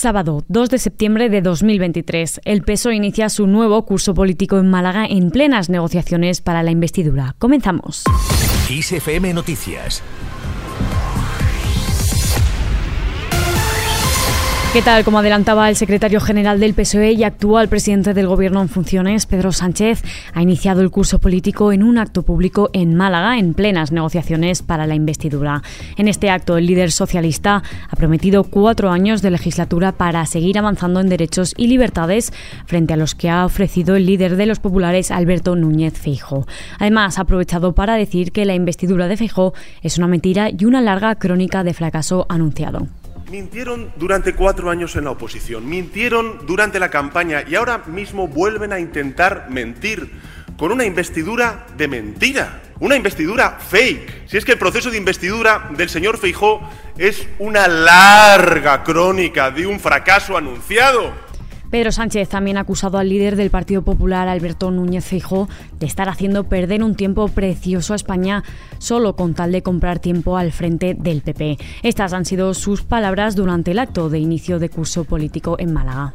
Sábado 2 de septiembre de 2023, el PSOE inicia su nuevo curso político en Málaga en plenas negociaciones para la investidura. Comenzamos. ISFM Noticias ¿Qué tal? Como adelantaba el secretario general del PSOE y actual presidente del Gobierno en funciones, Pedro Sánchez, ha iniciado el curso político en un acto público en Málaga en plenas negociaciones para la investidura. En este acto, el líder socialista ha prometido cuatro años de legislatura para seguir avanzando en derechos y libertades frente a los que ha ofrecido el líder de los populares, Alberto Núñez Feijo. Además, ha aprovechado para decir que la investidura de Feijo es una mentira y una larga crónica de fracaso anunciado. Mintieron durante cuatro años en la oposición, mintieron durante la campaña y ahora mismo vuelven a intentar mentir con una investidura de mentira, una investidura fake. Si es que el proceso de investidura del señor Feijó es una larga crónica de un fracaso anunciado. Pedro Sánchez también ha acusado al líder del Partido Popular, Alberto Núñez Feijóo, de estar haciendo perder un tiempo precioso a España solo con tal de comprar tiempo al frente del PP. Estas han sido sus palabras durante el acto de inicio de curso político en Málaga.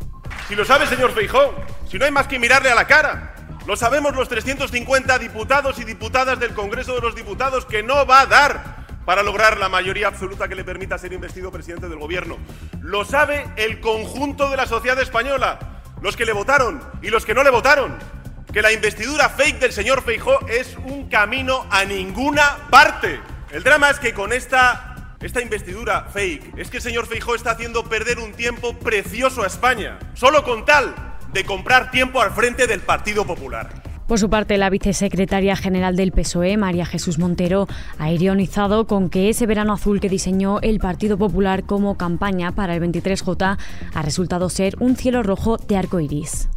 Si lo sabe, señor Feijóo, si no hay más que mirarle a la cara. Lo sabemos los 350 diputados y diputadas del Congreso de los Diputados que no va a dar para lograr la mayoría absoluta que le permita ser investido presidente del gobierno. Lo sabe el conjunto de la sociedad española, los que le votaron y los que no le votaron, que la investidura fake del señor Feijó es un camino a ninguna parte. El drama es que con esta, esta investidura fake es que el señor Feijó está haciendo perder un tiempo precioso a España, solo con tal de comprar tiempo al frente del Partido Popular. Por su parte, la vicesecretaria general del PSOE, María Jesús Montero, ha ironizado con que ese verano azul que diseñó el Partido Popular como campaña para el 23J ha resultado ser un cielo rojo de arco iris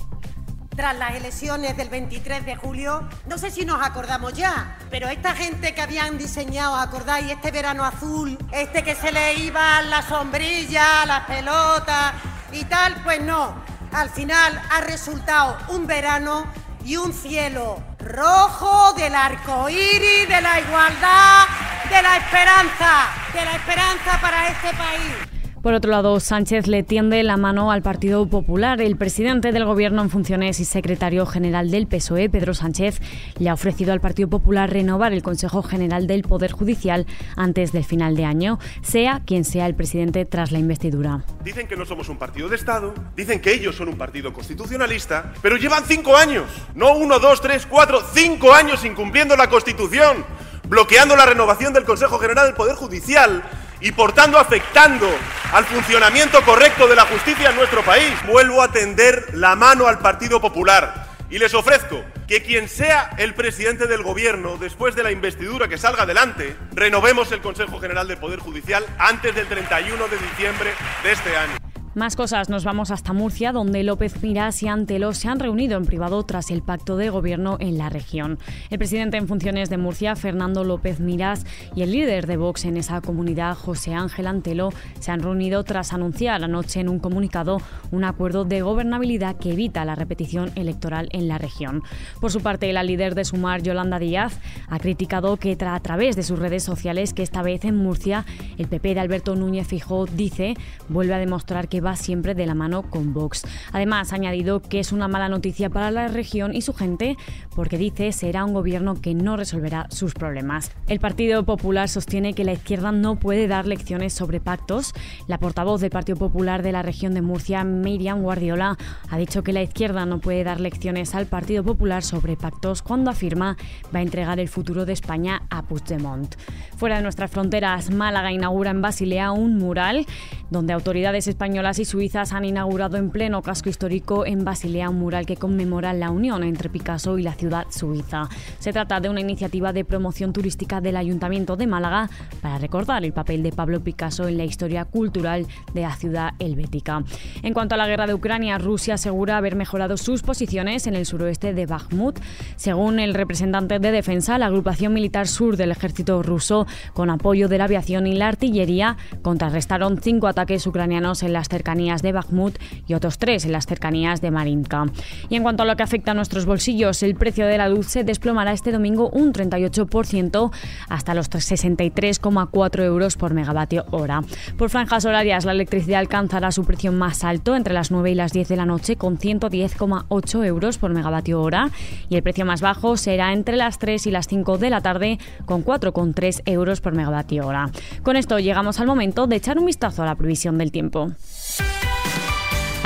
tras las elecciones del 23 de julio, no sé si nos acordamos ya, pero esta gente que habían diseñado, ¿acordáis? Este verano azul, este que se le iban las sombrillas, las pelotas y tal, pues no. Al final ha resultado un verano y un cielo rojo del arco iris, de la igualdad, de la esperanza, de la esperanza para este país. Por otro lado, Sánchez le tiende la mano al Partido Popular. El presidente del Gobierno en funciones y secretario general del PSOE, Pedro Sánchez, le ha ofrecido al Partido Popular renovar el Consejo General del Poder Judicial antes del final de año, sea quien sea el presidente tras la investidura. Dicen que no somos un partido de Estado, dicen que ellos son un partido constitucionalista, pero llevan cinco años, no uno, dos, tres, cuatro, cinco años incumpliendo la Constitución, bloqueando la renovación del Consejo General del Poder Judicial y por tanto afectando al funcionamiento correcto de la justicia en nuestro país. Vuelvo a tender la mano al Partido Popular y les ofrezco que quien sea el presidente del gobierno después de la investidura que salga adelante, renovemos el Consejo General del Poder Judicial antes del 31 de diciembre de este año. Más cosas, nos vamos hasta Murcia, donde López Miras y Antelo se han reunido en privado tras el pacto de gobierno en la región. El presidente en funciones de Murcia, Fernando López Miras, y el líder de Vox en esa comunidad, José Ángel Antelo, se han reunido tras anunciar anoche en un comunicado un acuerdo de gobernabilidad que evita la repetición electoral en la región. Por su parte, la líder de Sumar, Yolanda Díaz, ha criticado que a través de sus redes sociales que esta vez en Murcia, el PP de Alberto Núñez Fijó dice vuelve a demostrar que va siempre de la mano con Vox. Además, ha añadido que es una mala noticia para la región y su gente porque dice será un gobierno que no resolverá sus problemas. El Partido Popular sostiene que la izquierda no puede dar lecciones sobre pactos. La portavoz del Partido Popular de la región de Murcia, Miriam Guardiola, ha dicho que la izquierda no puede dar lecciones al Partido Popular sobre pactos cuando afirma va a entregar el futuro de España a Puigdemont. Fuera de nuestras fronteras, Málaga inaugura en Basilea un mural donde autoridades españolas y suizas han inaugurado en pleno casco histórico en Basilea un mural que conmemora la unión entre Picasso y la ciudad suiza. Se trata de una iniciativa de promoción turística del Ayuntamiento de Málaga para recordar el papel de Pablo Picasso en la historia cultural de la ciudad helvética. En cuanto a la guerra de Ucrania, Rusia asegura haber mejorado sus posiciones en el suroeste de Bakhmut. Según el representante de defensa, la agrupación militar sur del ejército ruso, con apoyo de la aviación y la artillería, contrarrestaron cinco ataques ucranianos en las cercanías de Bakhmut y otros tres en las cercanías de Marinka. Y en cuanto a lo que afecta a nuestros bolsillos, el precio de la luz se desplomará este domingo un 38% hasta los 63,4 euros por megavatio hora. Por franjas horarias, la electricidad alcanzará su precio más alto entre las 9 y las 10 de la noche con 110,8 euros por megavatio hora y el precio más bajo será entre las 3 y las 5 de la tarde con 4,3 euros por megavatio hora. Con esto llegamos al momento de echar un vistazo a la previsión del tiempo.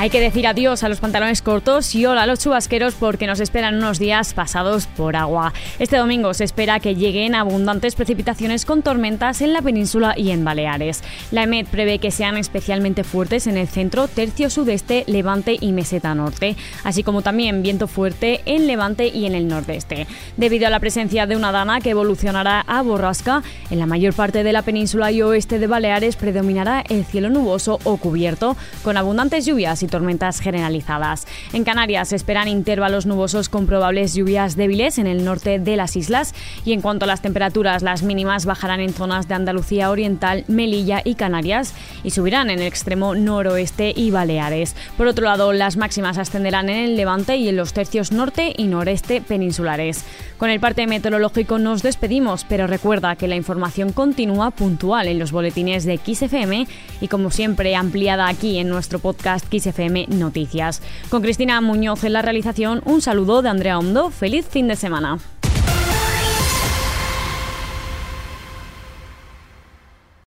Hay que decir adiós a los pantalones cortos y hola a los chubasqueros porque nos esperan unos días pasados por agua. Este domingo se espera que lleguen abundantes precipitaciones con tormentas en la península y en Baleares. La EMET prevé que sean especialmente fuertes en el centro, tercio sudeste, levante y meseta norte, así como también viento fuerte en levante y en el nordeste. Debido a la presencia de una dana que evolucionará a borrasca, en la mayor parte de la península y oeste de Baleares predominará el cielo nuboso o cubierto, con abundantes lluvias y tormentas generalizadas. En Canarias se esperan intervalos nubosos con probables lluvias débiles en el norte de las islas y en cuanto a las temperaturas, las mínimas bajarán en zonas de Andalucía Oriental, Melilla y Canarias y subirán en el extremo noroeste y Baleares. Por otro lado, las máximas ascenderán en el levante y en los tercios norte y noreste peninsulares. Con el parte meteorológico nos despedimos, pero recuerda que la información continúa puntual en los boletines de XFM y como siempre ampliada aquí en nuestro podcast Noticias. Con Cristina Muñoz en la realización, un saludo de Andrea Hondo. Feliz fin de semana.